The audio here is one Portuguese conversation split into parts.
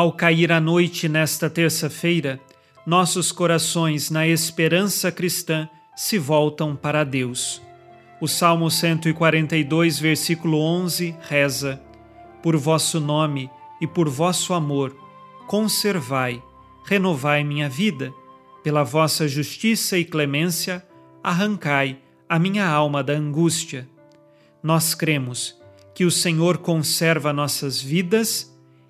Ao cair a noite nesta terça-feira, nossos corações, na esperança cristã, se voltam para Deus. O Salmo 142, versículo 11 reza: Por vosso nome e por vosso amor, conservai, renovai minha vida, pela vossa justiça e clemência, arrancai a minha alma da angústia. Nós cremos que o Senhor conserva nossas vidas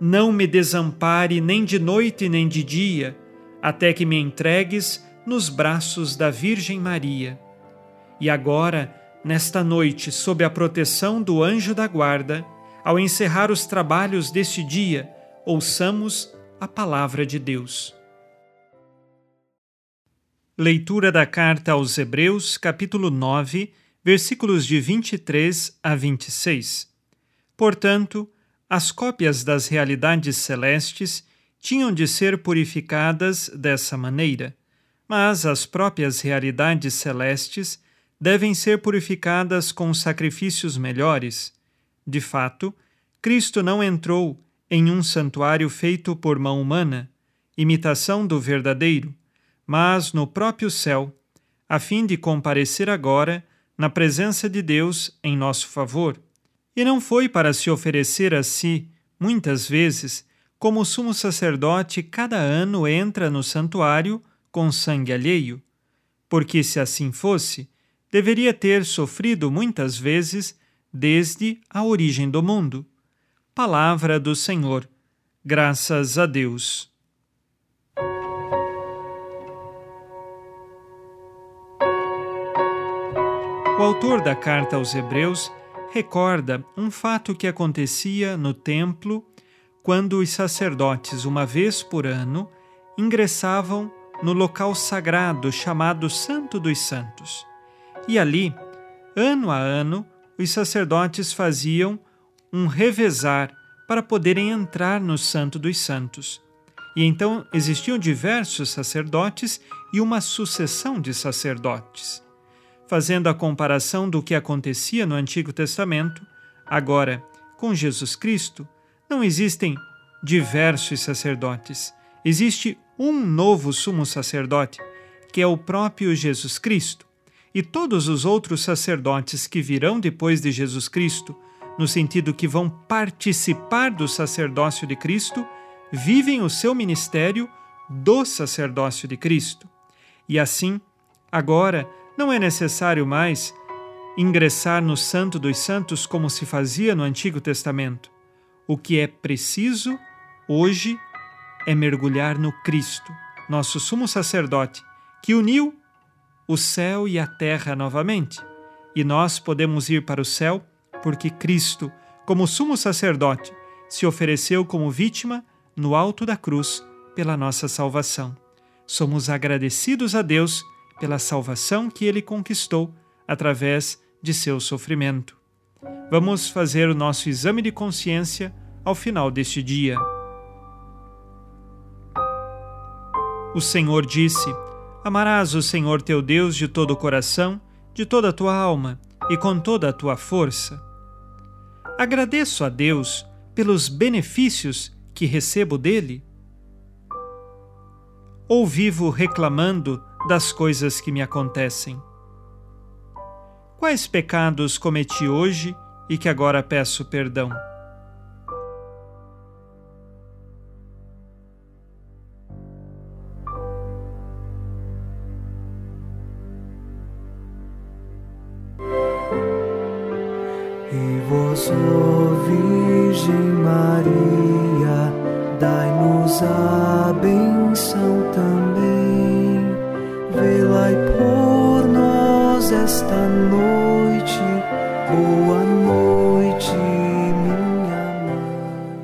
não me desampare nem de noite nem de dia, até que me entregues nos braços da Virgem Maria. E agora, nesta noite, sob a proteção do anjo da guarda, ao encerrar os trabalhos deste dia, ouçamos a palavra de Deus. Leitura da carta aos Hebreus, capítulo 9, versículos de 23 a 26. Portanto, as cópias das realidades celestes tinham de ser purificadas dessa maneira, mas as próprias realidades celestes devem ser purificadas com sacrifícios melhores. De fato, Cristo não entrou em um santuário feito por mão humana, imitação do verdadeiro, mas no próprio céu, a fim de comparecer agora na presença de Deus em nosso favor. E não foi para se oferecer a si, muitas vezes, como o sumo sacerdote cada ano entra no santuário com sangue alheio, porque se assim fosse, deveria ter sofrido muitas vezes desde a origem do mundo. Palavra do Senhor. Graças a Deus. O autor da carta aos Hebreus recorda um fato que acontecia no templo quando os sacerdotes, uma vez por ano, ingressavam no local sagrado chamado Santo dos Santos. E ali, ano a ano, os sacerdotes faziam um revezar para poderem entrar no Santo dos Santos. E então existiam diversos sacerdotes e uma sucessão de sacerdotes. Fazendo a comparação do que acontecia no Antigo Testamento, agora, com Jesus Cristo, não existem diversos sacerdotes. Existe um novo sumo sacerdote, que é o próprio Jesus Cristo. E todos os outros sacerdotes que virão depois de Jesus Cristo no sentido que vão participar do sacerdócio de Cristo, vivem o seu ministério do sacerdócio de Cristo. E assim, agora, não é necessário mais ingressar no Santo dos Santos como se fazia no Antigo Testamento. O que é preciso hoje é mergulhar no Cristo, nosso sumo sacerdote, que uniu o céu e a terra novamente. E nós podemos ir para o céu porque Cristo, como sumo sacerdote, se ofereceu como vítima no alto da cruz pela nossa salvação. Somos agradecidos a Deus pela salvação que ele conquistou através de seu sofrimento. Vamos fazer o nosso exame de consciência ao final deste dia. O Senhor disse: Amarás o Senhor teu Deus de todo o coração, de toda a tua alma e com toda a tua força. Agradeço a Deus pelos benefícios que recebo dele? Ou vivo reclamando das coisas que me acontecem. Quais pecados cometi hoje e que agora peço perdão? E vós, Virgem Maria, dai-nos a benção também esta noite, boa noite, minha mãe.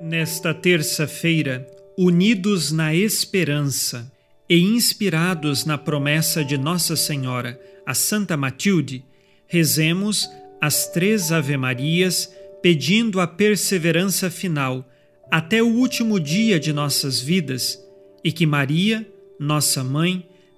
Nesta terça-feira, unidos na esperança e inspirados na promessa de Nossa Senhora, a Santa Matilde, rezemos as três Ave-Marias pedindo a perseverança final até o último dia de nossas vidas e que Maria, nossa mãe,